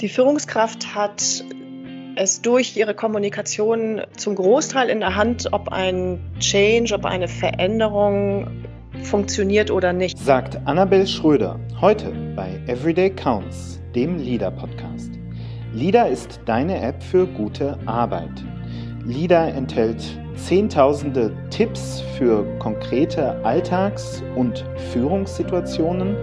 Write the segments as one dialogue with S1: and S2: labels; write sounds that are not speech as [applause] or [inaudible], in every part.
S1: Die Führungskraft hat es durch ihre Kommunikation zum Großteil in der Hand, ob ein Change, ob eine Veränderung funktioniert oder nicht.
S2: Sagt Annabel Schröder heute bei Everyday Counts, dem Leader Podcast. Leader ist deine App für gute Arbeit. Leader enthält zehntausende Tipps für konkrete Alltags- und Führungssituationen.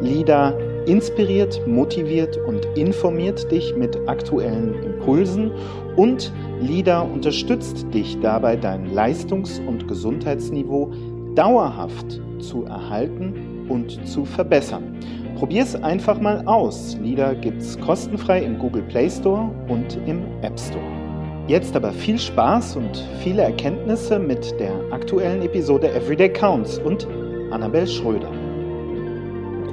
S2: Leader inspiriert, motiviert und informiert dich mit aktuellen Impulsen und LIDA unterstützt dich dabei, dein Leistungs- und Gesundheitsniveau dauerhaft zu erhalten und zu verbessern. Probier es einfach mal aus. LIDA gibt es kostenfrei im Google Play Store und im App Store. Jetzt aber viel Spaß und viele Erkenntnisse mit der aktuellen Episode Everyday Counts und Annabel Schröder.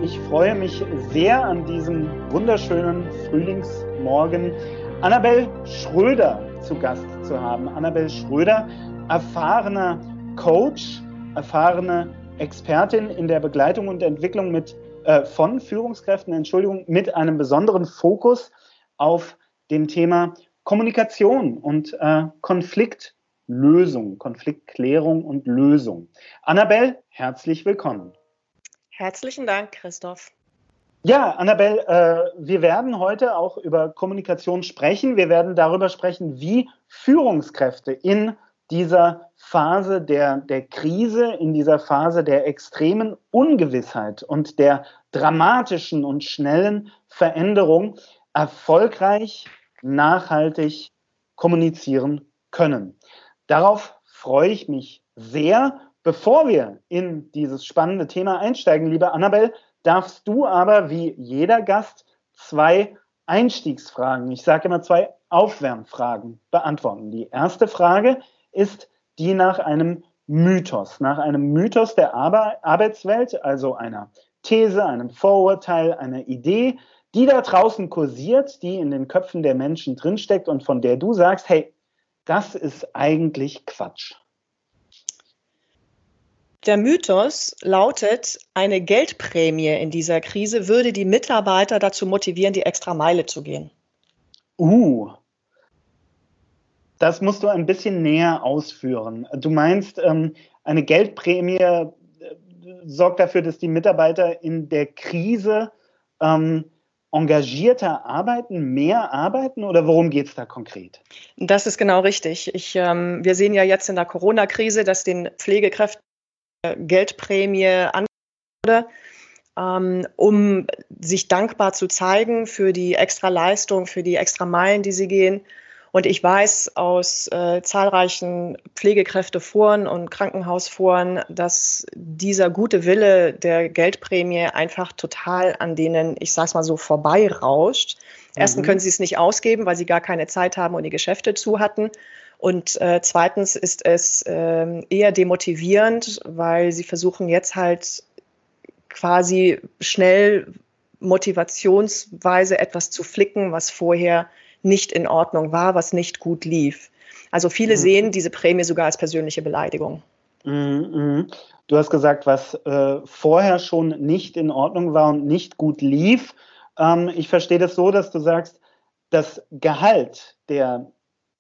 S2: Ich freue mich sehr an diesem wunderschönen Frühlingsmorgen Annabel Schröder zu Gast zu haben. Annabel Schröder, erfahrener Coach, erfahrene Expertin in der Begleitung und Entwicklung mit, äh, von Führungskräften, Entschuldigung, mit einem besonderen Fokus auf dem Thema Kommunikation und äh, Konfliktlösung, Konfliktklärung und Lösung. Annabel, herzlich willkommen.
S1: Herzlichen Dank, Christoph.
S2: Ja, Annabelle, äh, wir werden heute auch über Kommunikation sprechen. Wir werden darüber sprechen, wie Führungskräfte in dieser Phase der, der Krise, in dieser Phase der extremen Ungewissheit und der dramatischen und schnellen Veränderung erfolgreich, nachhaltig kommunizieren können. Darauf freue ich mich sehr Bevor wir in dieses spannende Thema einsteigen, liebe Annabelle, darfst du aber wie jeder Gast zwei Einstiegsfragen, ich sage immer zwei Aufwärmfragen beantworten. Die erste Frage ist die nach einem Mythos, nach einem Mythos der Arbeitswelt, also einer These, einem Vorurteil, einer Idee, die da draußen kursiert, die in den Köpfen der Menschen drinsteckt und von der du sagst, hey, das ist eigentlich Quatsch.
S1: Der Mythos lautet, eine Geldprämie in dieser Krise würde die Mitarbeiter dazu motivieren, die extra Meile zu gehen.
S2: Uh, das musst du ein bisschen näher ausführen. Du meinst, ähm, eine Geldprämie äh, sorgt dafür, dass die Mitarbeiter in der Krise ähm, engagierter arbeiten, mehr arbeiten oder worum geht es da konkret?
S1: Das ist genau richtig. Ich, ähm, wir sehen ja jetzt in der Corona-Krise, dass den Pflegekräften Geldprämie an wurde, ähm, um sich dankbar zu zeigen für die extra Leistung, für die extra Meilen, die sie gehen. Und ich weiß aus äh, zahlreichen Pflegekräfteforen und Krankenhausforen, dass dieser gute Wille der Geldprämie einfach total an denen, ich sag's mal so, vorbeirauscht. Mhm. Erstens können sie es nicht ausgeben, weil sie gar keine Zeit haben und die Geschäfte zu hatten. Und äh, zweitens ist es äh, eher demotivierend, weil sie versuchen jetzt halt quasi schnell motivationsweise etwas zu flicken, was vorher nicht in Ordnung war, was nicht gut lief. Also viele mhm. sehen diese Prämie sogar als persönliche Beleidigung.
S2: Mhm. mhm. Du hast gesagt, was äh, vorher schon nicht in Ordnung war und nicht gut lief. Ähm, ich verstehe das so, dass du sagst, das Gehalt der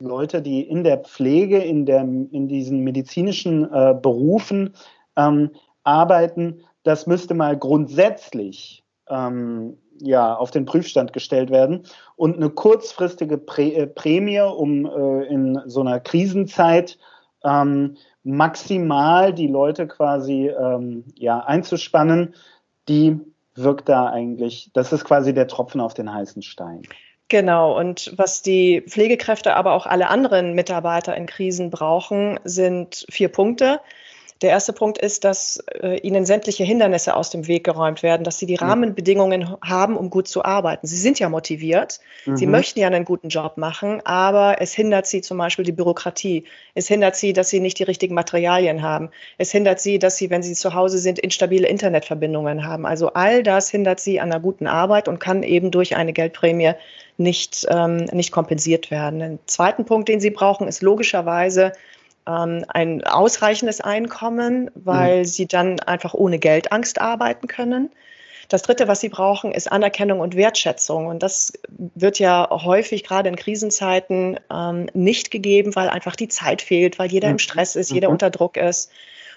S2: Leute, die in der Pflege, in, der, in diesen medizinischen äh, Berufen ähm, arbeiten, das müsste mal grundsätzlich ähm, ja, auf den Prüfstand gestellt werden. Und eine kurzfristige Prä äh, Prämie, um äh, in so einer Krisenzeit ähm, maximal die Leute quasi ähm, ja, einzuspannen, die wirkt da eigentlich, das ist quasi der Tropfen auf den heißen Stein.
S1: Genau, und was die Pflegekräfte, aber auch alle anderen Mitarbeiter in Krisen brauchen, sind vier Punkte. Der erste Punkt ist, dass äh, ihnen sämtliche Hindernisse aus dem Weg geräumt werden, dass sie die Rahmenbedingungen haben, um gut zu arbeiten. Sie sind ja motiviert, mhm. sie möchten ja einen guten Job machen, aber es hindert sie zum Beispiel die Bürokratie. Es hindert sie, dass sie nicht die richtigen Materialien haben. Es hindert sie, dass sie, wenn sie zu Hause sind, instabile Internetverbindungen haben. Also all das hindert sie an einer guten Arbeit und kann eben durch eine Geldprämie nicht, ähm, nicht kompensiert werden. Den zweiten Punkt, den sie brauchen, ist logischerweise ein ausreichendes Einkommen, weil mhm. sie dann einfach ohne Geldangst arbeiten können. Das Dritte, was sie brauchen, ist Anerkennung und Wertschätzung. Und das wird ja häufig gerade in Krisenzeiten ähm, nicht gegeben, weil einfach die Zeit fehlt, weil jeder im mhm. Stress ist, jeder mhm. unter Druck ist.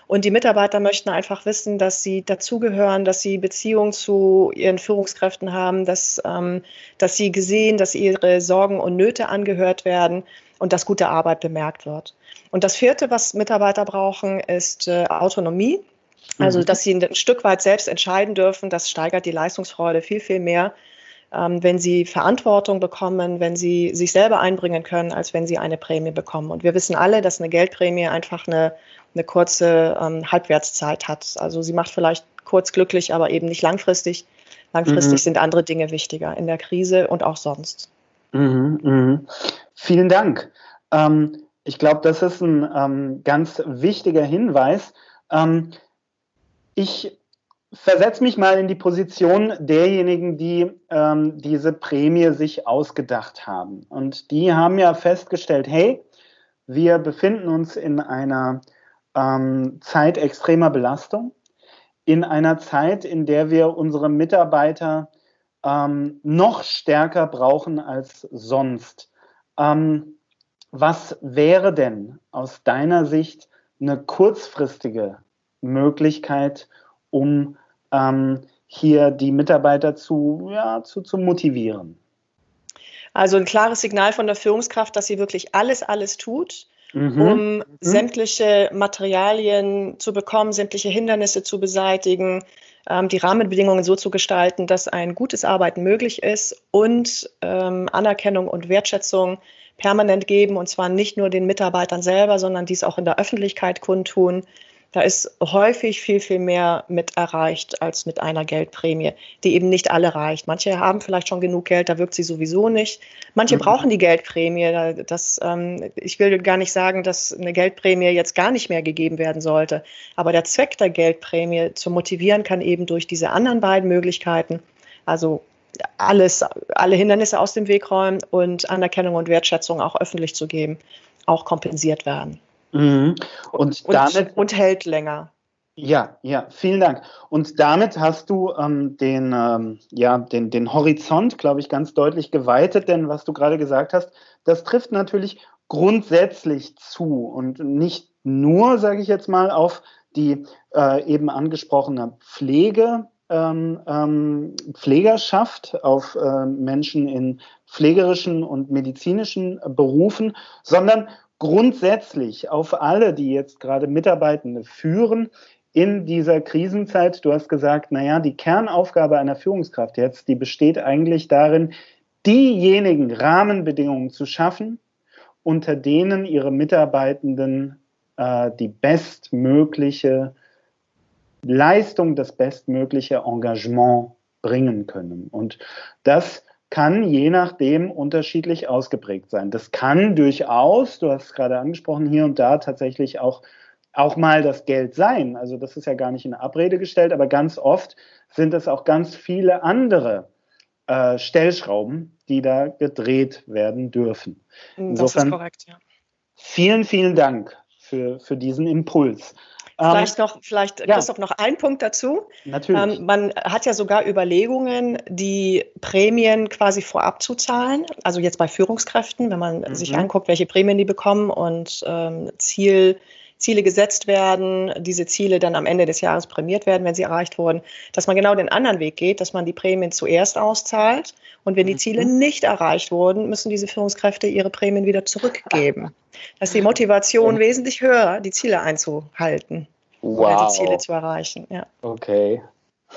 S1: Und die Mitarbeiter möchten einfach wissen, dass sie dazugehören, dass sie Beziehungen zu ihren Führungskräften haben, dass, ähm, dass sie gesehen, dass ihre Sorgen und Nöte angehört werden und dass gute Arbeit bemerkt wird. Und das vierte, was Mitarbeiter brauchen, ist äh, Autonomie. Also, mhm. dass sie ein Stück weit selbst entscheiden dürfen, das steigert die Leistungsfreude viel, viel mehr, ähm, wenn sie Verantwortung bekommen, wenn sie sich selber einbringen können, als wenn sie eine Prämie bekommen. Und wir wissen alle, dass eine Geldprämie einfach eine eine kurze ähm, Halbwertszeit hat. Also sie macht vielleicht kurz glücklich, aber eben nicht langfristig. Langfristig mhm. sind andere Dinge wichtiger in der Krise und auch sonst.
S2: Mhm, mh. Vielen Dank. Ähm, ich glaube, das ist ein ähm, ganz wichtiger Hinweis. Ähm, ich versetze mich mal in die Position derjenigen, die ähm, diese Prämie sich ausgedacht haben. Und die haben ja festgestellt, hey, wir befinden uns in einer ähm, Zeit extremer Belastung, in einer Zeit, in der wir unsere Mitarbeiter ähm, noch stärker brauchen als sonst. Ähm, was wäre denn aus deiner Sicht eine kurzfristige Möglichkeit, um ähm, hier die Mitarbeiter zu, ja, zu, zu motivieren?
S1: Also ein klares Signal von der Führungskraft, dass sie wirklich alles, alles tut, mhm. um mhm. sämtliche Materialien zu bekommen, sämtliche Hindernisse zu beseitigen, die Rahmenbedingungen so zu gestalten, dass ein gutes Arbeiten möglich ist und ähm, Anerkennung und Wertschätzung permanent geben, und zwar nicht nur den Mitarbeitern selber, sondern dies auch in der Öffentlichkeit kundtun. Da ist häufig viel, viel mehr mit erreicht als mit einer Geldprämie, die eben nicht alle reicht. Manche haben vielleicht schon genug Geld, da wirkt sie sowieso nicht. Manche mhm. brauchen die Geldprämie. Das, ähm, ich will gar nicht sagen, dass eine Geldprämie jetzt gar nicht mehr gegeben werden sollte. Aber der Zweck der Geldprämie zu motivieren kann eben durch diese anderen beiden Möglichkeiten, also alles, alle Hindernisse aus dem Weg räumen und Anerkennung und Wertschätzung auch öffentlich zu geben, auch kompensiert werden. Mhm. Und, und, damit und hält länger.
S2: Ja, ja, vielen Dank. Und damit hast du ähm, den, ähm, ja, den, den Horizont, glaube ich, ganz deutlich geweitet, denn was du gerade gesagt hast, das trifft natürlich grundsätzlich zu und nicht nur, sage ich jetzt mal, auf die äh, eben angesprochene Pflege, ähm, ähm, Pflegerschaft, auf äh, Menschen in pflegerischen und medizinischen Berufen, sondern grundsätzlich auf alle, die jetzt gerade Mitarbeitende führen, in dieser Krisenzeit, du hast gesagt, naja, die Kernaufgabe einer Führungskraft jetzt, die besteht eigentlich darin, diejenigen Rahmenbedingungen zu schaffen, unter denen ihre Mitarbeitenden äh, die bestmögliche Leistung, das bestmögliche Engagement bringen können. Und das kann je nachdem unterschiedlich ausgeprägt sein. Das kann durchaus, du hast es gerade angesprochen, hier und da tatsächlich auch, auch mal das Geld sein. Also das ist ja gar nicht in Abrede gestellt, aber ganz oft sind es auch ganz viele andere äh, Stellschrauben, die da gedreht werden dürfen.
S1: Insofern, das ist korrekt, ja.
S2: Vielen, vielen Dank für, für diesen Impuls.
S1: Vielleicht ähm, noch, vielleicht, ja. Christoph, noch ein Punkt dazu.
S2: Natürlich.
S1: Ähm, man hat ja sogar Überlegungen, die Prämien quasi vorab zu zahlen. Also jetzt bei Führungskräften, wenn man mhm. sich anguckt, welche Prämien die bekommen und ähm, Ziel, Ziele gesetzt werden, diese Ziele dann am Ende des Jahres prämiert werden, wenn sie erreicht wurden, dass man genau den anderen Weg geht, dass man die Prämien zuerst auszahlt und wenn die mhm. Ziele nicht erreicht wurden, müssen diese Führungskräfte ihre Prämien wieder zurückgeben. Das ist die Motivation wesentlich höher, die Ziele einzuhalten wow. oder die Ziele zu erreichen. Ja.
S2: Okay.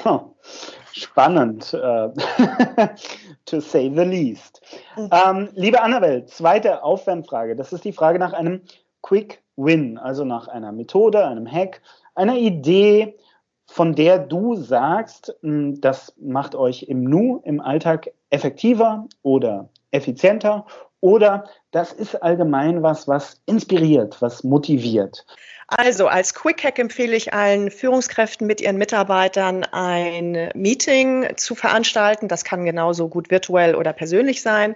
S2: Huh. Spannend, uh, [laughs] to say the least. Mhm. Ähm, liebe Annabelle, zweite Aufwärmfrage. Das ist die Frage nach einem Quick Win, also nach einer Methode, einem Hack, einer Idee, von der du sagst, hm, das macht euch im Nu, im Alltag effektiver oder effizienter oder das ist allgemein was, was inspiriert, was motiviert.
S1: Also als Quick Hack empfehle ich allen Führungskräften mit ihren Mitarbeitern ein Meeting zu veranstalten. Das kann genauso gut virtuell oder persönlich sein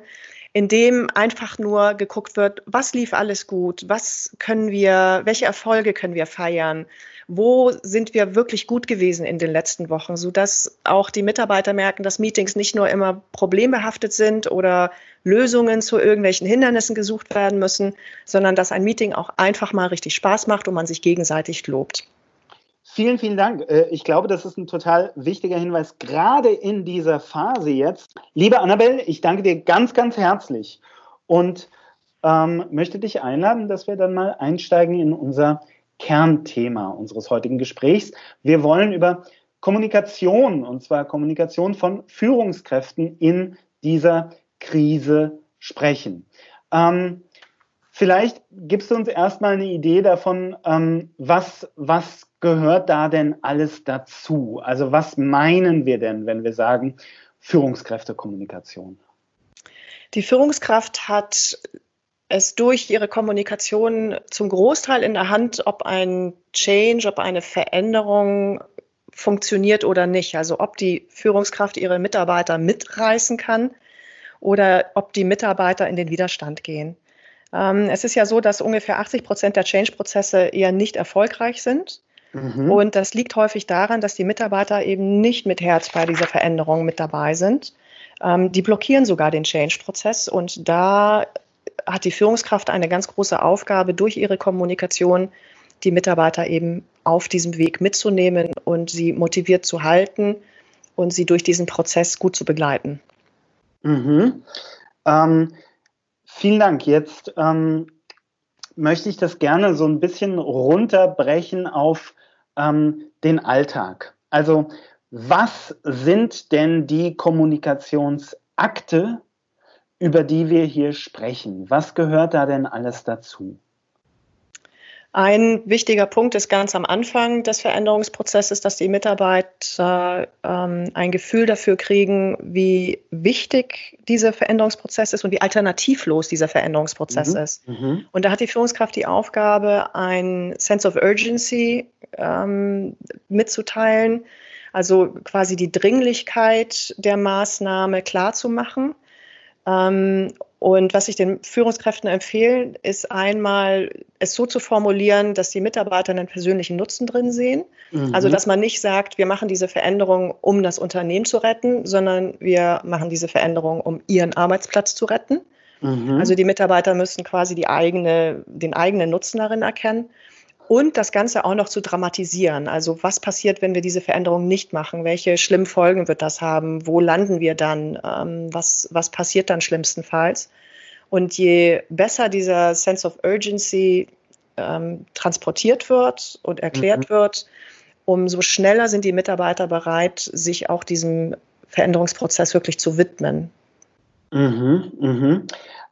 S1: in dem einfach nur geguckt wird, was lief alles gut, was können wir, welche Erfolge können wir feiern wo sind wir wirklich gut gewesen in den letzten Wochen, sodass auch die Mitarbeiter merken, dass Meetings nicht nur immer problembehaftet sind oder Lösungen zu irgendwelchen Hindernissen gesucht werden müssen, sondern dass ein Meeting auch einfach mal richtig Spaß macht und man sich gegenseitig lobt.
S2: Vielen, vielen Dank. Äh, ich glaube, das ist ein total wichtiger Hinweis, gerade in dieser Phase jetzt. Liebe Annabelle, ich danke dir ganz, ganz herzlich und ähm, möchte dich einladen, dass wir dann mal einsteigen in unser Kernthema unseres heutigen Gesprächs. Wir wollen über Kommunikation, und zwar Kommunikation von Führungskräften in dieser Krise sprechen. Ähm, vielleicht gibst du uns erstmal eine Idee davon, ähm, was, was gehört da denn alles dazu? Also was meinen wir denn, wenn wir sagen Führungskräftekommunikation?
S1: Die Führungskraft hat es durch ihre Kommunikation zum Großteil in der Hand, ob ein Change, ob eine Veränderung funktioniert oder nicht. Also ob die Führungskraft ihre Mitarbeiter mitreißen kann oder ob die Mitarbeiter in den Widerstand gehen. Ähm, es ist ja so, dass ungefähr 80 Prozent der Change-Prozesse eher nicht erfolgreich sind. Mhm. Und das liegt häufig daran, dass die Mitarbeiter eben nicht mit Herz bei dieser Veränderung mit dabei sind. Ähm, die blockieren sogar den Change-Prozess und da hat die Führungskraft eine ganz große Aufgabe, durch ihre Kommunikation die Mitarbeiter eben auf diesem Weg mitzunehmen und sie motiviert zu halten und sie durch diesen Prozess gut zu begleiten.
S2: Mhm. Ähm, vielen Dank. Jetzt ähm, möchte ich das gerne so ein bisschen runterbrechen auf ähm, den Alltag. Also was sind denn die Kommunikationsakte, über die wir hier sprechen? Was gehört da denn alles dazu?
S1: Ein wichtiger Punkt ist ganz am Anfang des Veränderungsprozesses, dass die Mitarbeiter ähm, ein Gefühl dafür kriegen, wie wichtig dieser Veränderungsprozess ist und wie alternativlos dieser Veränderungsprozess mhm. ist. Mhm. Und da hat die Führungskraft die Aufgabe, ein Sense of Urgency ähm, mitzuteilen, also quasi die Dringlichkeit der Maßnahme klarzumachen. Ähm, und was ich den Führungskräften empfehle, ist einmal es so zu formulieren, dass die Mitarbeiter einen persönlichen Nutzen drin sehen. Mhm. Also dass man nicht sagt, wir machen diese Veränderung, um das Unternehmen zu retten, sondern wir machen diese Veränderung, um ihren Arbeitsplatz zu retten. Mhm. Also die Mitarbeiter müssen quasi die eigene, den eigenen Nutzen darin erkennen und das Ganze auch noch zu dramatisieren. Also was passiert, wenn wir diese Veränderung nicht machen? Welche schlimmen Folgen wird das haben? Wo landen wir dann? Ähm, was, was passiert dann schlimmstenfalls? Und je besser dieser Sense of Urgency ähm, transportiert wird und erklärt mhm. wird, umso schneller sind die Mitarbeiter bereit, sich auch diesem Veränderungsprozess wirklich zu widmen.
S2: Mhm, mhm.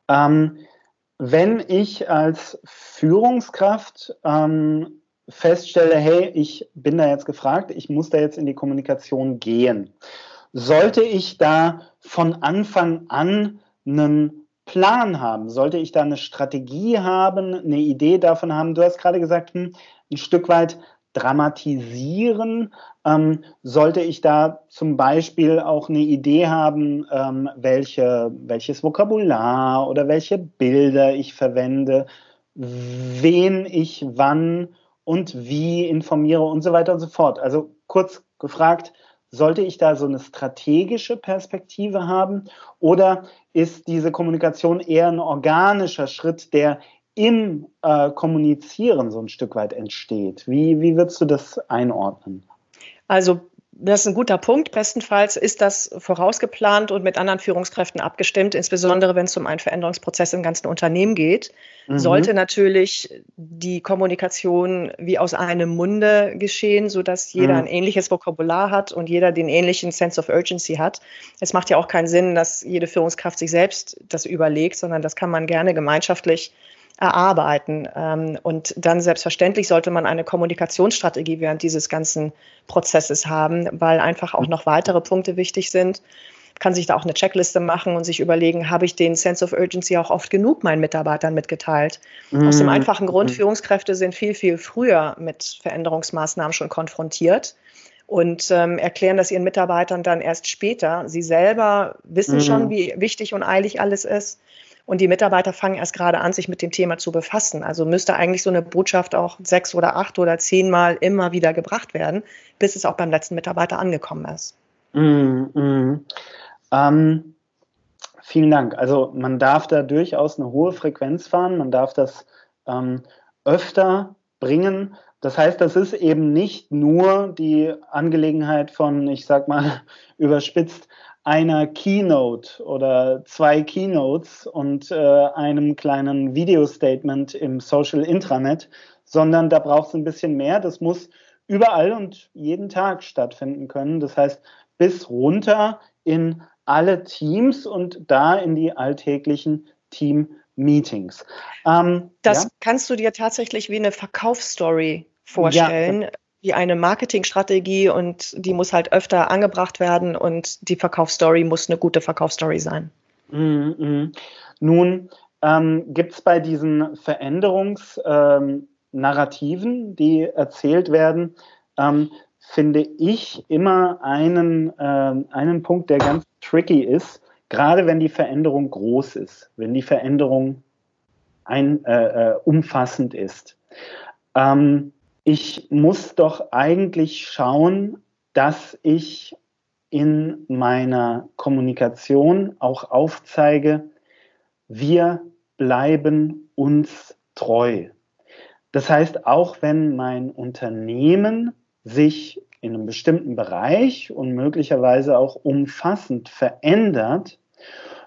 S2: Ähm, wenn ich als Führungskraft ähm, feststelle, hey, ich bin da jetzt gefragt, ich muss da jetzt in die Kommunikation gehen, sollte ich da von Anfang an einen Plan haben? Sollte ich da eine Strategie haben, eine Idee davon haben? Du hast gerade gesagt, hm, ein Stück weit dramatisieren? Ähm, sollte ich da zum Beispiel auch eine Idee haben, ähm, welche, welches Vokabular oder welche Bilder ich verwende, wen ich wann und wie informiere und so weiter und so fort. Also kurz gefragt, sollte ich da so eine strategische Perspektive haben oder ist diese Kommunikation eher ein organischer Schritt, der im äh, Kommunizieren so ein Stück weit entsteht. Wie, wie würdest du das einordnen?
S1: Also das ist ein guter Punkt. Bestenfalls ist das vorausgeplant und mit anderen Führungskräften abgestimmt, insbesondere wenn es um einen Veränderungsprozess im ganzen Unternehmen geht. Mhm. Sollte natürlich die Kommunikation wie aus einem Munde geschehen, sodass jeder mhm. ein ähnliches Vokabular hat und jeder den ähnlichen Sense of Urgency hat. Es macht ja auch keinen Sinn, dass jede Führungskraft sich selbst das überlegt, sondern das kann man gerne gemeinschaftlich erarbeiten. Ähm, und dann selbstverständlich sollte man eine Kommunikationsstrategie während dieses ganzen Prozesses haben, weil einfach auch noch weitere Punkte wichtig sind. Kann sich da auch eine Checkliste machen und sich überlegen, habe ich den Sense of Urgency auch oft genug meinen Mitarbeitern mitgeteilt? Mhm. Aus dem einfachen Grund, mhm. Führungskräfte sind viel, viel früher mit Veränderungsmaßnahmen schon konfrontiert und ähm, erklären das ihren Mitarbeitern dann erst später. Sie selber wissen mhm. schon, wie wichtig und eilig alles ist Und die Mitarbeiter fangen erst gerade an, sich mit dem Thema zu befassen. Also müsste eigentlich so eine Botschaft auch sechs oder acht oder zehnmal immer wieder gebracht werden, bis es auch beim letzten Mitarbeiter angekommen ist.
S2: Mm, mm. Ähm, vielen Dank. Also man darf da durchaus eine hohe Frequenz fahren, man darf das ähm, öfter bringen. Das heißt, das ist eben nicht nur die Angelegenheit von, ich sag mal, [laughs] überspitzt, einer Keynote oder zwei Keynotes und äh, einem kleinen Video-Statement im Social Intranet, sondern da braucht es ein bisschen mehr. Das muss überall und jeden Tag stattfinden können. Das heißt, bis runter in alle Teams und da in die alltäglichen Team-Meetings.
S1: Ähm, das ja? kannst du dir tatsächlich wie eine Verkaufsstory vorstellen. Ja wie eine Marketingstrategie und die muss halt öfter angebracht werden und die Verkaufsstory muss eine gute Verkaufsstory sein.
S2: Mm -hmm. Nun ähm, gibt es bei diesen Veränderungsnarrativen, ähm, die erzählt werden, ähm, finde ich immer einen, äh, einen Punkt, der ganz tricky ist, gerade wenn die Veränderung groß ist, wenn die Veränderung ein, äh, äh umfassend ist. Ähm, ich muss doch eigentlich schauen, dass ich in meiner Kommunikation auch aufzeige, wir bleiben uns treu. Das heißt, auch wenn mein Unternehmen sich in einem bestimmten Bereich und möglicherweise auch umfassend verändert,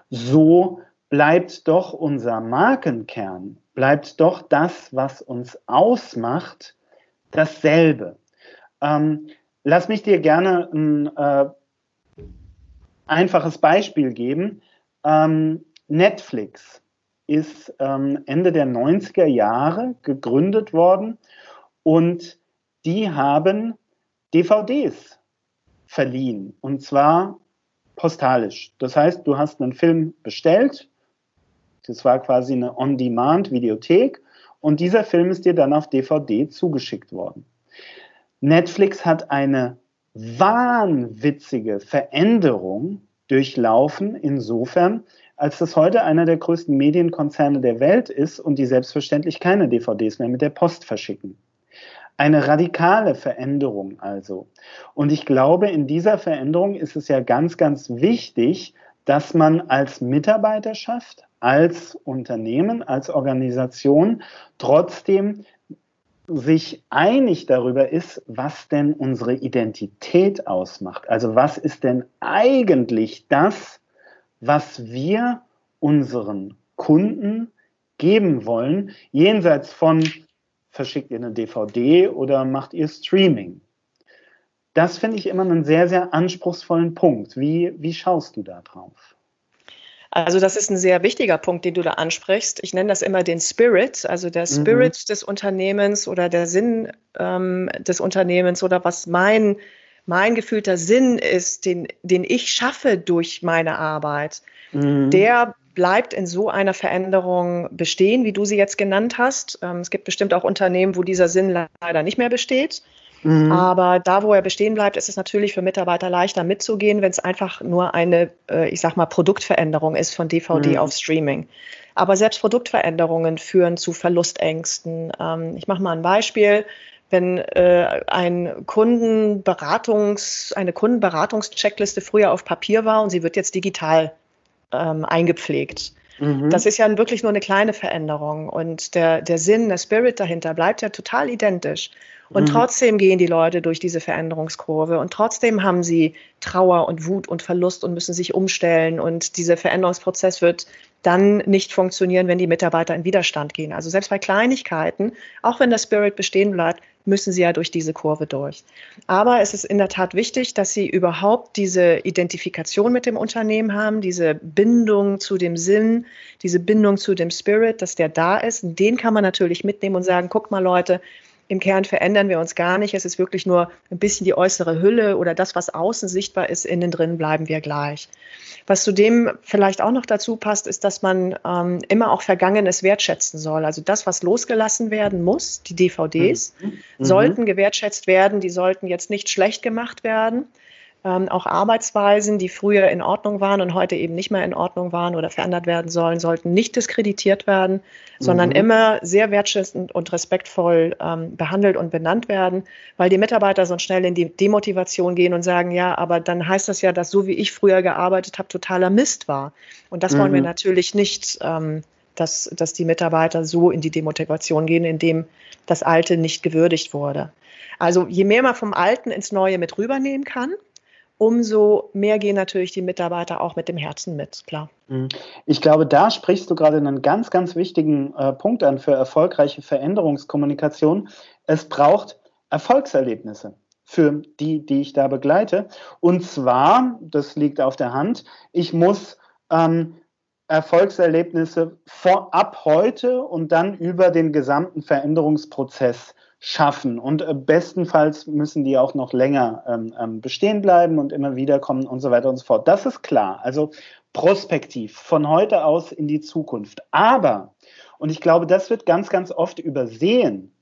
S2: so bleibt doch unser Markenkern, bleibt doch das, was uns ausmacht, dasselbe. Ähm, lass mich dir gerne ein äh, einfaches Beispiel geben. Ähm, Netflix ist ähm, Ende der 90er Jahre gegründet worden und die haben DVDs verliehen und zwar postalisch. Das heißt, du hast einen Film bestellt, das war quasi eine On-Demand-Videothek und dieser Film ist dir dann auf DVD zugeschickt worden. Netflix hat eine wahnwitzige Veränderung durchlaufen, insofern, als das heute einer der größten Medienkonzerne der Welt ist und die selbstverständlich keine DVDs mehr mit der Post verschicken. Eine radikale Veränderung also. Und ich glaube, in dieser Veränderung ist es ja ganz, ganz wichtig, dass man als Mitarbeiterschaft, als Unternehmen, als Organisation trotzdem sich einig darüber ist, was denn unsere Identität ausmacht. Also was ist denn eigentlich das, was wir unseren Kunden geben wollen, jenseits von verschickt ihr eine DVD oder macht ihr Streaming. Das finde ich immer einen sehr, sehr anspruchsvollen Punkt. Wie, wie schaust du da drauf?
S1: Also das ist ein sehr wichtiger Punkt, den du da ansprichst. Ich nenne das immer den Spirit, also der mhm. Spirit mhm. des Unternehmens oder der Sinn ähm, des Unternehmens oder was mein, mein gefühlter Sinn ist, den, den ich schaffe durch meine Arbeit. Mhm. Der bleibt in so einer Veränderung bestehen, wie du sie jetzt genannt hast. Ähm, es gibt bestimmt auch Unternehmen, wo dieser Sinn leider nicht mehr besteht. Mhm. Aber da, wo er bestehen bleibt, ist es natürlich für Mitarbeiter leichter mitzugehen, wenn es einfach nur eine, äh, ich sag mal, Produktveränderung ist von DVD mhm. auf Streaming. Aber selbst Produktveränderungen führen zu Verlustängsten. Ähm, ich mache mal ein Beispiel. Wenn äh, ein Kundenberatungs, eine Kundenberatungscheckliste früher auf Papier war und sie wird jetzt digital ähm, eingepflegt. Mhm. Das ist ja wirklich nur eine kleine Veränderung und der, der Sinn, der Spirit dahinter bleibt ja total identisch. Und mhm. trotzdem gehen die Leute durch diese Veränderungskurve und trotzdem haben sie Trauer und Wut und Verlust und müssen sich umstellen. Und dieser Veränderungsprozess wird dann nicht funktionieren, wenn die Mitarbeiter in Widerstand gehen. Also selbst bei Kleinigkeiten, auch wenn der Spirit bestehen bleibt, müssen sie ja durch diese Kurve durch. Aber es ist in der Tat wichtig, dass sie überhaupt diese Identifikation mit dem Unternehmen haben, diese Bindung zu dem Sinn, diese Bindung zu dem Spirit, dass der da ist. Den kann man natürlich mitnehmen und sagen, guck mal Leute, im Kern verändern wir uns gar nicht. Es ist wirklich nur ein bisschen die äußere Hülle oder das, was außen sichtbar ist, innen drin bleiben wir gleich. Was zudem vielleicht auch noch dazu passt, ist, dass man ähm, immer auch Vergangenes wertschätzen soll. Also das, was losgelassen werden muss, die DVDs, mhm. mhm. sollten gewertschätzt werden. Die sollten jetzt nicht schlecht gemacht werden. Ähm, auch Arbeitsweisen, die früher in Ordnung waren und heute eben nicht mehr in Ordnung waren oder verändert werden sollen, sollten nicht diskreditiert werden, sondern mhm. immer sehr wertschätzend und respektvoll ähm, behandelt und benannt werden, weil die Mitarbeiter sonst schnell in die Demotivation gehen und sagen, ja, aber dann heißt das ja, dass so wie ich früher gearbeitet habe, totaler Mist war. Und das mhm. wollen wir mhm. natürlich nicht. Ähm, dass, dass die Mitarbeiter so in die Demotivation gehen, indem das Alte nicht gewürdigt wurde. Also je mehr man vom Alten ins Neue mit rübernehmen kann, umso mehr gehen natürlich die Mitarbeiter auch mit dem Herzen mit, klar.
S2: Mhm. Ich glaube, da sprichst du gerade einen ganz, ganz wichtigen äh, Punkt an für erfolgreiche Veränderungskommunikation. Es braucht Erfolgserlebnisse für die, die ich da begleite. Und zwar, das liegt auf der Hand, ich muss ähm, Erfolgserlebnisse vorab heute und dann über den gesamten Veränderungsprozess schaffen. Und äh, bestenfalls müssen die auch noch länger ähm, ähm, bestehen bleiben und immer wieder kommen und so weiter und so fort. Das ist klar. Also prospektiv, von heute aus in die Zukunft. Aber, und ich glaube, das wird ganz, ganz oft übersehen,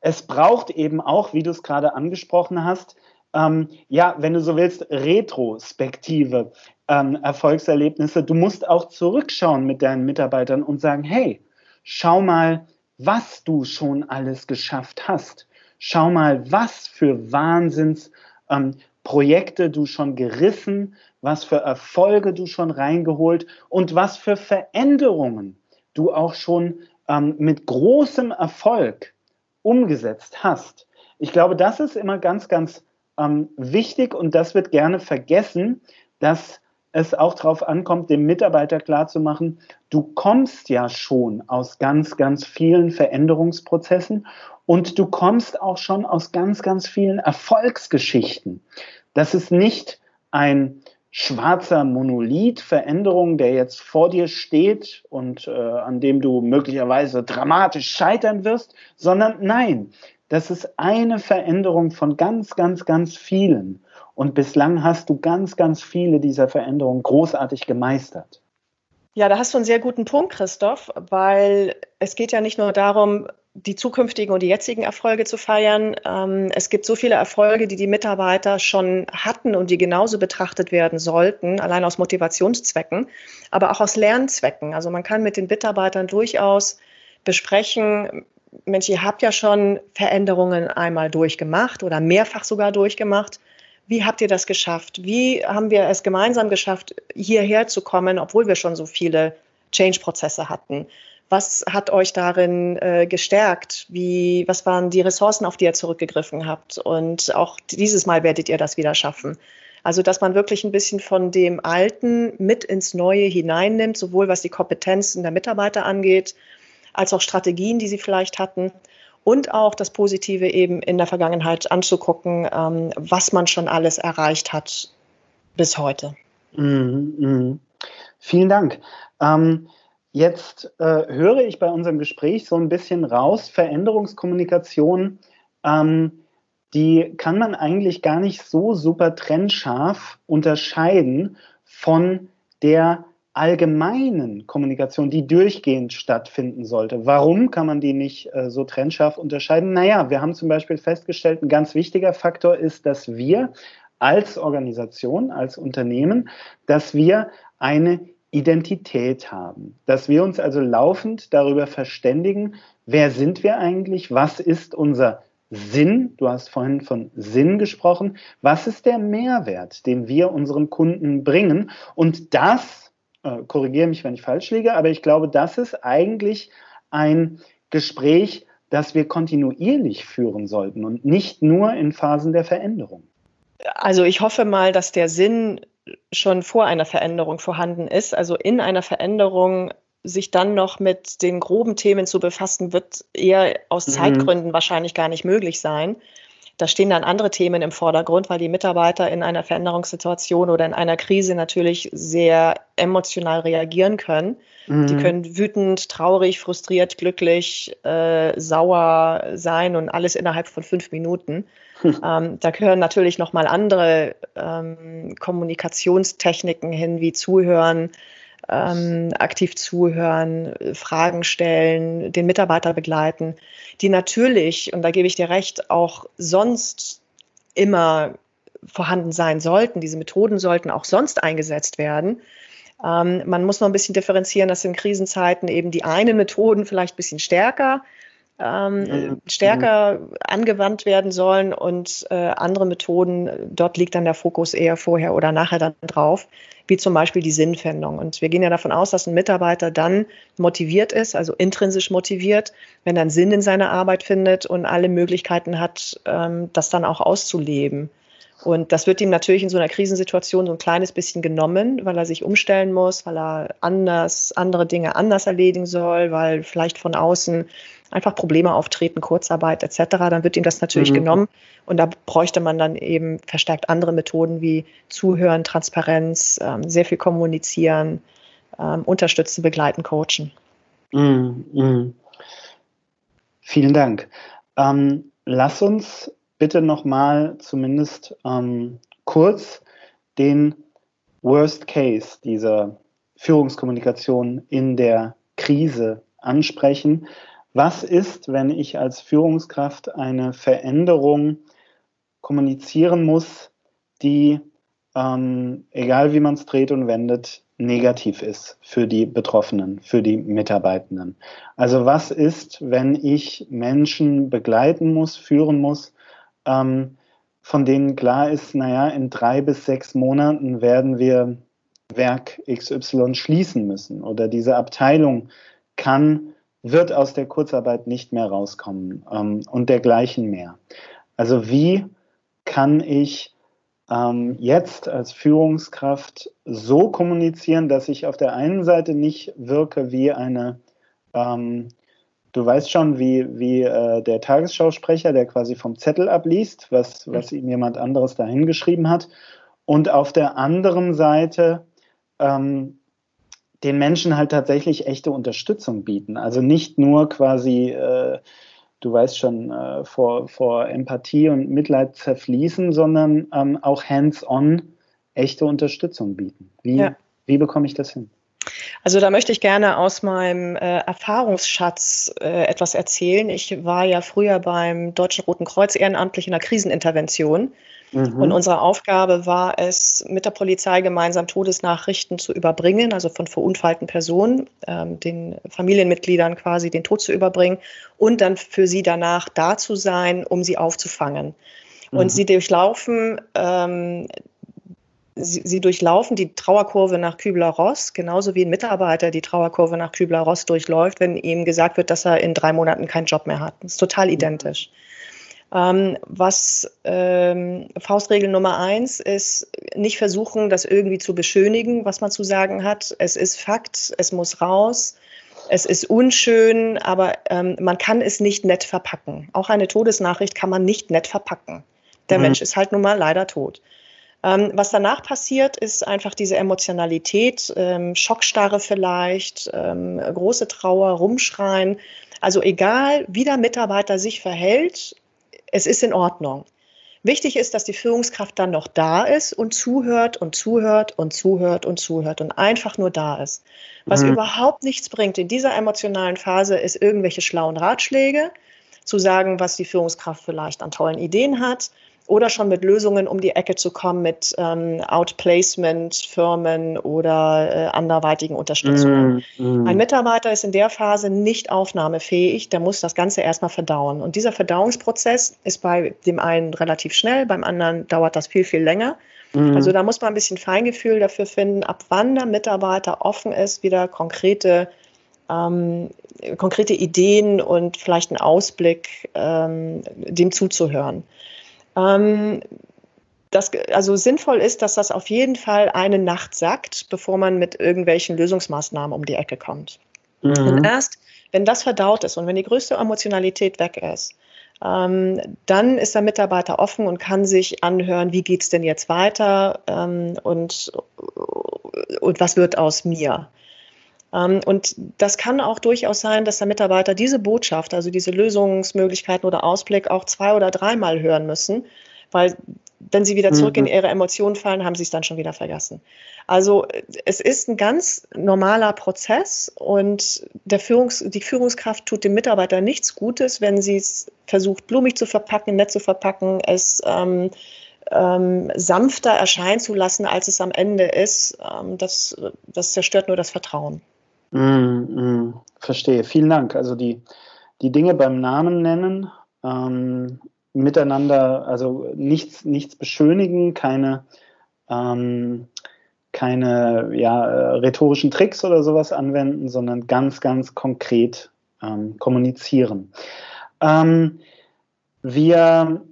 S2: es braucht eben auch, wie du es gerade angesprochen hast, ähm, ja, wenn du so willst, retrospektive ähm, Erfolgserlebnisse. Du musst auch zurückschauen mit deinen Mitarbeitern und sagen, hey, schau mal, was du schon alles geschafft hast. Schau mal, was für Wahnsinnsprojekte ähm, du schon gerissen, was für Erfolge du schon reingeholt und was für Veränderungen du auch schon ähm, mit großem Erfolg umgesetzt hast. Ich glaube, das ist immer ganz, ganz ähm, wichtig und das wird gerne vergessen, dass es auch darauf ankommt, dem Mitarbeiter klarzumachen, du kommst ja schon aus ganz, ganz vielen Veränderungsprozessen und du kommst auch schon aus ganz, ganz vielen Erfolgsgeschichten. Das ist nicht ein schwarzer Monolith Veränderung, der jetzt vor dir steht und äh, an dem du möglicherweise dramatisch scheitern wirst, sondern nein, das ist eine Veränderung von ganz, ganz, ganz vielen. Und bislang hast du ganz, ganz viele dieser Veränderungen großartig gemeistert.
S1: Ja, da hast du einen sehr guten Punkt, Christoph, weil es geht ja nicht nur darum, die zukünftigen und die jetzigen Erfolge zu feiern. Ähm, es gibt so viele Erfolge, die die Mitarbeiter schon hatten und die genauso betrachtet werden sollten, allein aus Motivationszwecken, aber auch aus Lernzwecken. Also man kann mit den Mitarbeitern durchaus besprechen, Mensch, ihr habt ja schon Veränderungen einmal durchgemacht oder mehrfach sogar durchgemacht. Wie habt ihr das geschafft? Wie haben wir es gemeinsam geschafft, hierher zu kommen, obwohl wir schon so viele Change-Prozesse hatten? Was hat euch darin äh, gestärkt? Wie, was waren die Ressourcen, auf die ihr zurückgegriffen habt? Und auch dieses Mal werdet ihr das wieder schaffen. Also, dass man wirklich ein bisschen von dem Alten mit ins Neue hineinnimmt, sowohl was die Kompetenzen der Mitarbeiter angeht, als auch Strategien, die sie vielleicht hatten und auch das Positive eben in der Vergangenheit anzugucken, ähm, was man schon alles erreicht hat bis heute.
S2: Mhm, mh. Vielen Dank. Ähm, jetzt äh, höre ich bei unserem Gespräch so ein bisschen raus, Veränderungskommunikation, ähm, die kann man eigentlich gar nicht so super trennscharf unterscheiden von der allgemeinen Kommunikation, die durchgehend stattfinden sollte. Warum kann man die nicht äh, so trennscharf unterscheiden? Naja, wir haben zum Beispiel festgestellt, ein ganz wichtiger Faktor ist, dass wir als Organisation, als Unternehmen, dass wir eine Identität haben, dass wir uns also laufend darüber verständigen, wer sind wir eigentlich, was ist unser Sinn, du hast vorhin von Sinn gesprochen, was ist der Mehrwert, den wir unseren Kunden bringen? Und das äh, korrigiere mich, wenn ich falsch liege, aber ich glaube, das ist eigentlich ein Gespräch, das wir kontinuierlich führen sollten und nicht nur in Phasen der Veränderung.
S1: Also ich hoffe mal, dass der Sinn schon vor einer Veränderung vorhanden ist. Also in einer Veränderung sich dann noch mit den groben Themen zu befassen, wird eher aus mhm. Zeitgründen wahrscheinlich gar nicht möglich sein. Da stehen dann andere Themen im Vordergrund, weil die Mitarbeiter in einer Veränderungssituation oder in einer Krise natürlich sehr emotional reagieren können. Mhm. Die können wütend, traurig, frustriert, glücklich, äh, sauer sein und alles innerhalb von fünf Minuten. Hm. Ähm, da gehören natürlich nochmal andere ähm, Kommunikationstechniken hin, wie Zuhören, ähm, aktiv zuhören, Fragen stellen, den Mitarbeiter begleiten, die natürlich, und da gebe ich dir recht, auch sonst immer vorhanden sein sollten. Diese Methoden sollten auch sonst eingesetzt werden. Ähm, man muss noch ein bisschen differenzieren, dass in Krisenzeiten eben die einen Methoden vielleicht ein bisschen stärker ähm, mhm. stärker angewandt werden sollen und äh, andere Methoden, dort liegt dann der Fokus eher vorher oder nachher dann drauf, wie zum Beispiel die Sinnfindung. Und wir gehen ja davon aus, dass ein Mitarbeiter dann motiviert ist, also intrinsisch motiviert, wenn er einen Sinn in seiner Arbeit findet und alle Möglichkeiten hat, ähm, das dann auch auszuleben. Und das wird ihm natürlich in so einer Krisensituation so ein kleines bisschen genommen, weil er sich umstellen muss, weil er anders, andere Dinge anders erledigen soll, weil vielleicht von außen einfach Probleme auftreten, Kurzarbeit etc., dann wird ihm das natürlich mhm. genommen. Und da bräuchte man dann eben verstärkt andere Methoden wie Zuhören, Transparenz, ähm, sehr viel kommunizieren, ähm, unterstützen, begleiten, coachen.
S2: Mhm. Mhm. Vielen Dank. Ähm, lass uns bitte nochmal zumindest ähm, kurz den Worst Case dieser Führungskommunikation in der Krise ansprechen. Was ist, wenn ich als Führungskraft eine Veränderung kommunizieren muss, die, ähm, egal wie man es dreht und wendet, negativ ist für die Betroffenen, für die Mitarbeitenden? Also was ist, wenn ich Menschen begleiten muss, führen muss, ähm, von denen klar ist, naja, in drei bis sechs Monaten werden wir Werk XY schließen müssen oder diese Abteilung kann, wird aus der Kurzarbeit nicht mehr rauskommen ähm, und dergleichen mehr. Also wie kann ich ähm, jetzt als Führungskraft so kommunizieren, dass ich auf der einen Seite nicht wirke wie eine ähm, du weißt schon, wie, wie äh, der Tagesschausprecher, der quasi vom Zettel abliest, was, was ihm jemand anderes da hingeschrieben hat. Und auf der anderen Seite ähm, den Menschen halt tatsächlich echte Unterstützung bieten. Also nicht nur quasi, äh, du weißt schon, äh, vor, vor Empathie und Mitleid zerfließen, sondern ähm, auch hands-on echte Unterstützung bieten. Wie, ja. wie bekomme ich das hin?
S1: Also da möchte ich gerne aus meinem äh, Erfahrungsschatz äh, etwas erzählen. Ich war ja früher beim Deutschen Roten Kreuz ehrenamtlich in der Krisenintervention. Mhm. Und unsere Aufgabe war es, mit der Polizei gemeinsam Todesnachrichten zu überbringen, also von verunfallten Personen, ähm, den Familienmitgliedern quasi den Tod zu überbringen und dann für sie danach da zu sein, um sie aufzufangen. Und mhm. sie durchlaufen ähm, sie, sie durchlaufen die Trauerkurve nach Kübler-Ross, genauso wie ein Mitarbeiter die Trauerkurve nach Kübler-Ross durchläuft, wenn ihm gesagt wird, dass er in drei Monaten keinen Job mehr hat. Das ist total identisch. Ähm, was ähm, Faustregel Nummer eins ist, nicht versuchen, das irgendwie zu beschönigen, was man zu sagen hat. Es ist Fakt, es muss raus. Es ist unschön, aber ähm, man kann es nicht nett verpacken. Auch eine Todesnachricht kann man nicht nett verpacken. Der mhm. Mensch ist halt nun mal leider tot. Ähm, was danach passiert, ist einfach diese Emotionalität, ähm, Schockstarre vielleicht, ähm, große Trauer, Rumschreien. Also egal, wie der Mitarbeiter sich verhält, es ist in Ordnung. Wichtig ist, dass die Führungskraft dann noch da ist und zuhört und zuhört und zuhört und zuhört und einfach nur da ist. Was mhm. überhaupt nichts bringt in dieser emotionalen Phase, ist irgendwelche schlauen Ratschläge, zu sagen, was die Führungskraft vielleicht an tollen Ideen hat oder schon mit Lösungen um die Ecke zu kommen mit ähm, Outplacement-Firmen oder äh, anderweitigen Unterstützungen. Mm, mm. Ein Mitarbeiter ist in der Phase nicht aufnahmefähig, der muss das Ganze erstmal verdauen. Und dieser Verdauungsprozess ist bei dem einen relativ schnell, beim anderen dauert das viel, viel länger. Mm. Also da muss man ein bisschen Feingefühl dafür finden, ab wann der Mitarbeiter offen ist, wieder konkrete ähm, konkrete Ideen und vielleicht einen Ausblick ähm, dem zuzuhören. Ähm, das, also sinnvoll ist, dass das auf jeden Fall eine Nacht sagt, bevor man mit irgendwelchen Lösungsmaßnahmen um die Ecke kommt. Mhm. Und erst, wenn das verdaut ist und wenn die größte Emotionalität weg ist, ähm, dann ist der Mitarbeiter offen und kann sich anhören, wie geht es denn jetzt weiter ähm, und, und was wird aus mir. Ähm, und das kann auch durchaus sein, dass der Mitarbeiter diese Botschaft, also diese Lösungsmöglichkeiten oder Ausblick auch zwei oder dreimal hören müssen, weil wenn sie wieder zurück mhm. in ihre Emotionen fallen, haben sie es dann schon wieder vergessen. Also es ist ein ganz normaler Prozess und Führungs-, die Führungskraft tut dem Mitarbeiter nichts Gutes, wenn sie es versucht, blumig zu verpacken, nett zu verpacken, es ähm, ähm, sanfter erscheinen zu lassen, als es am Ende ist, ähm, das, das zerstört nur das Vertrauen.
S2: Mm, mm, verstehe. Vielen Dank. Also die, die Dinge beim Namen nennen, ähm, miteinander, also nichts, nichts beschönigen, keine, ähm, keine ja, rhetorischen Tricks oder sowas anwenden, sondern ganz, ganz konkret ähm, kommunizieren. Ähm, wir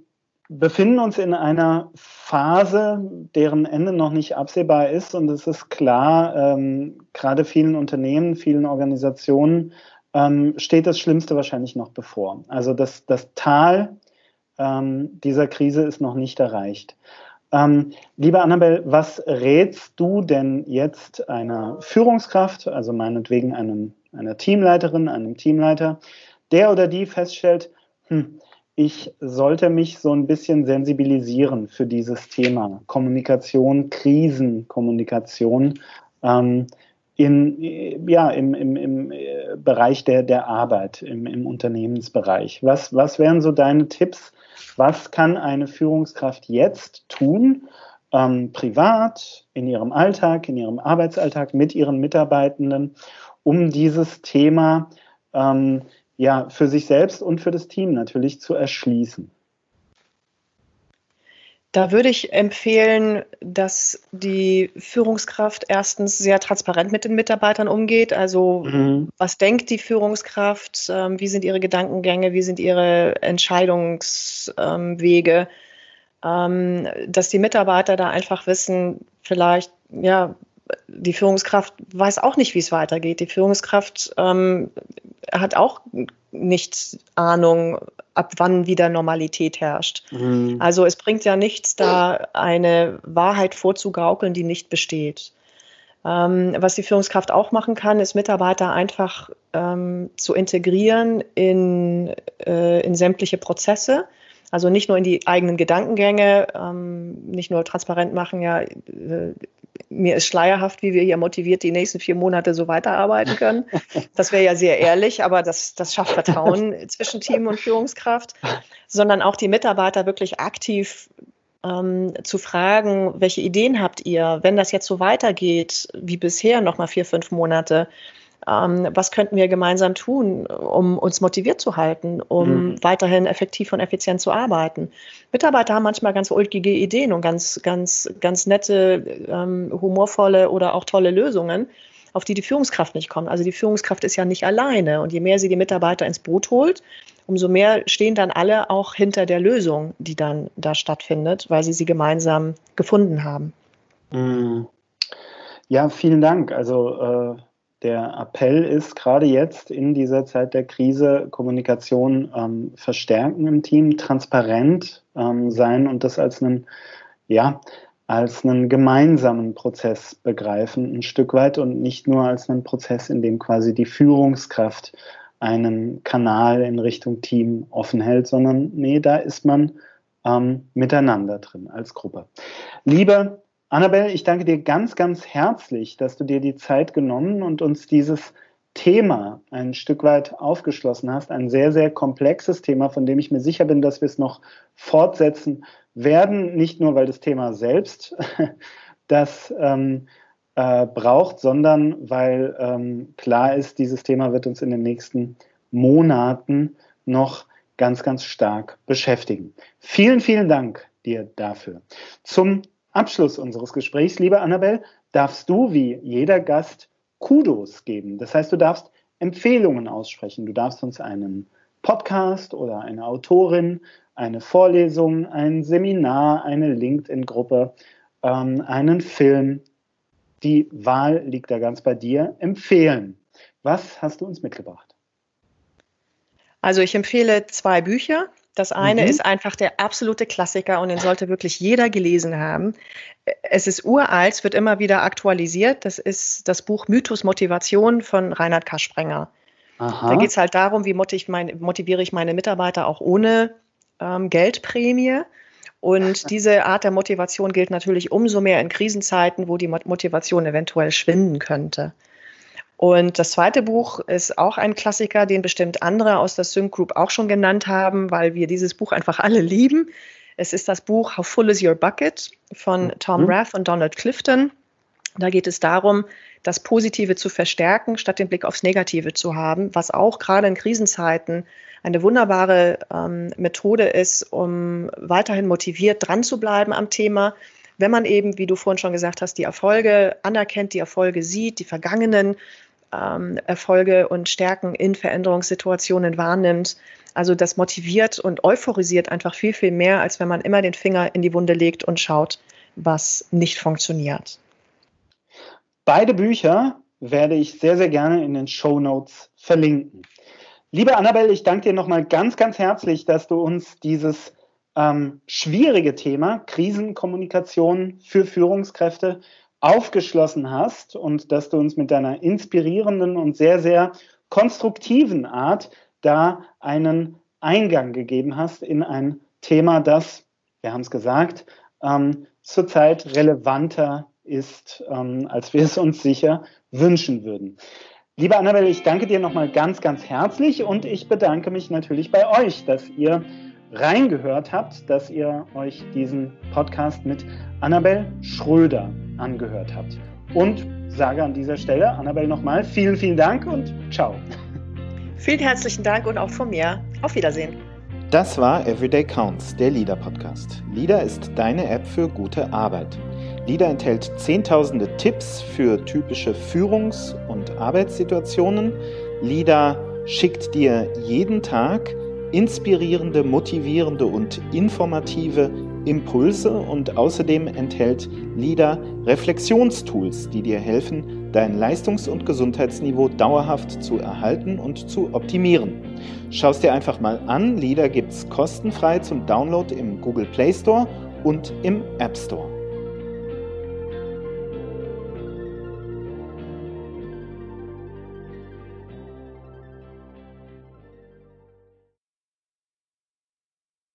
S2: befinden uns in einer Phase, deren Ende noch nicht absehbar ist. Und es ist klar, ähm, gerade vielen Unternehmen, vielen Organisationen ähm, steht das Schlimmste wahrscheinlich noch bevor. Also das, das Tal ähm, dieser Krise ist noch nicht erreicht. Ähm, liebe Annabel, was rätst du denn jetzt einer Führungskraft, also meinetwegen einem, einer Teamleiterin, einem Teamleiter, der oder die feststellt, hm, ich sollte mich so ein bisschen sensibilisieren für dieses Thema Kommunikation, Krisenkommunikation ähm, in, ja, im, im, im Bereich der, der Arbeit, im, im Unternehmensbereich. Was, was wären so deine Tipps? Was kann eine Führungskraft jetzt tun, ähm, privat, in ihrem Alltag, in ihrem Arbeitsalltag mit ihren Mitarbeitenden, um dieses Thema ähm, ja, für sich selbst und für das Team natürlich zu erschließen.
S1: Da würde ich empfehlen, dass die Führungskraft erstens sehr transparent mit den Mitarbeitern umgeht. Also mhm. was denkt die Führungskraft? Ähm, wie sind ihre Gedankengänge? Wie sind ihre Entscheidungswege? Ähm, dass die Mitarbeiter da einfach wissen, vielleicht, ja, die Führungskraft weiß auch nicht, wie es weitergeht. Die Führungskraft ähm, hat auch nicht Ahnung, ab wann wieder Normalität herrscht. Mhm. Also es bringt ja nichts, da eine Wahrheit vorzugaukeln, die nicht besteht. Ähm, was die Führungskraft auch machen kann, ist Mitarbeiter einfach ähm, zu integrieren in, äh, in sämtliche Prozesse. Also nicht nur in die eigenen Gedankengänge, ähm, nicht nur transparent machen, ja, äh, mir ist schleierhaft, wie wir hier motiviert die nächsten vier Monate so weiterarbeiten können. [laughs] Das wäre ja sehr ehrlich, aber das, das schafft Vertrauen [laughs] zwischen Team und Führungskraft, sondern auch die Mitarbeiter wirklich aktiv ähm, zu fragen, welche Ideen habt ihr, wenn das jetzt so weitergeht wie bisher, noch mal vier, fünf Monate, ähm, was könnten wir gemeinsam tun, um uns motiviert zu halten, um mhm. weiterhin effektiv und effizient zu arbeiten. Mitarbeiter haben manchmal ganz ulkige Ideen und ganz, ganz, ganz nette, ähm, humorvolle oder auch tolle Lösungen, auf die die Führungskraft nicht kommt. Also die Führungskraft ist ja nicht alleine und je mehr sie die Mitarbeiter ins Boot holt, umso mehr stehen dann alle auch hinter der Lösung, die dann da stattfindet, weil sie sie gemeinsam gefunden haben.
S2: Mhm. Ja, vielen Dank. Also äh der Appell ist gerade jetzt in dieser Zeit der Krise Kommunikation ähm, verstärken im Team, transparent ähm, sein und das als einen, ja, als einen gemeinsamen Prozess begreifen, ein Stück weit und nicht nur als einen Prozess, in dem quasi die Führungskraft einen Kanal in Richtung Team offen hält, sondern nee, da ist man ähm, miteinander drin als Gruppe. Liebe Annabelle, ich danke dir ganz, ganz herzlich, dass du dir die Zeit genommen und uns dieses Thema ein Stück weit aufgeschlossen hast. Ein sehr, sehr komplexes Thema, von dem ich mir sicher bin, dass wir es noch fortsetzen werden. Nicht nur, weil das Thema selbst [laughs] das ähm, äh, braucht, sondern weil ähm, klar ist, dieses Thema wird uns in den nächsten Monaten noch ganz, ganz stark beschäftigen. Vielen, vielen Dank dir dafür. Zum Abschluss unseres Gesprächs, liebe Annabelle, darfst du wie jeder Gast Kudos geben. Das heißt, du darfst Empfehlungen aussprechen. Du darfst uns einen Podcast oder eine Autorin, eine Vorlesung, ein Seminar, eine LinkedIn-Gruppe, ähm, einen Film. Die Wahl liegt da ganz bei dir. Empfehlen. Was hast du uns mitgebracht?
S1: Also ich empfehle zwei Bücher. Das eine mhm. ist einfach der absolute Klassiker und den sollte wirklich jeder gelesen haben. Es ist uralt, es wird immer wieder aktualisiert. Das ist das Buch Mythos Motivation von Reinhard Kasprenger. Aha. Da geht es halt darum, wie motiviere ich meine Mitarbeiter auch ohne ähm, Geldprämie. Und [laughs] diese Art der Motivation gilt natürlich umso mehr in Krisenzeiten, wo die Motivation eventuell schwinden könnte. Und das zweite Buch ist auch ein Klassiker, den bestimmt andere aus der Sync Group auch schon genannt haben, weil wir dieses Buch einfach alle lieben. Es ist das Buch How Full is Your Bucket von Tom mhm. Rath und Donald Clifton. Da geht es darum, das Positive zu verstärken, statt den Blick aufs Negative zu haben, was auch gerade in Krisenzeiten eine wunderbare ähm, Methode ist, um weiterhin motiviert dran zu bleiben am Thema. Wenn man eben, wie du vorhin schon gesagt hast, die Erfolge anerkennt, die Erfolge sieht, die vergangenen ähm, Erfolge und Stärken in Veränderungssituationen wahrnimmt. Also das motiviert und euphorisiert einfach viel, viel mehr, als wenn man immer den Finger in die Wunde legt und schaut, was nicht funktioniert.
S2: Beide Bücher werde ich sehr, sehr gerne in den Show Notes verlinken. Liebe Annabelle, ich danke dir nochmal ganz, ganz herzlich, dass du uns dieses ähm, schwierige Thema Krisenkommunikation für Führungskräfte aufgeschlossen hast und dass du uns mit deiner inspirierenden und sehr, sehr konstruktiven Art da einen Eingang gegeben hast in ein Thema, das, wir haben es gesagt, ähm, zurzeit relevanter ist, ähm, als wir es uns sicher wünschen würden. Liebe Annabelle, ich danke dir nochmal ganz, ganz herzlich und ich bedanke mich natürlich bei euch, dass ihr reingehört habt, dass ihr euch diesen Podcast mit Annabelle Schröder angehört habt. Und sage an dieser Stelle, Annabelle, nochmal vielen, vielen Dank und ciao. [laughs]
S1: Vielen herzlichen Dank und auch von mir. Auf Wiedersehen.
S2: Das war Everyday Counts, der LIDA Podcast. LIDA ist deine App für gute Arbeit. LIDA enthält zehntausende Tipps für typische Führungs- und Arbeitssituationen. LIDA schickt dir jeden Tag inspirierende, motivierende und informative Impulse und außerdem enthält LIDA Reflexionstools, die dir helfen, dein Leistungs- und Gesundheitsniveau dauerhaft zu erhalten und zu optimieren. Schau es dir einfach mal an. LIDA gibt es kostenfrei zum Download im Google Play Store und im App Store.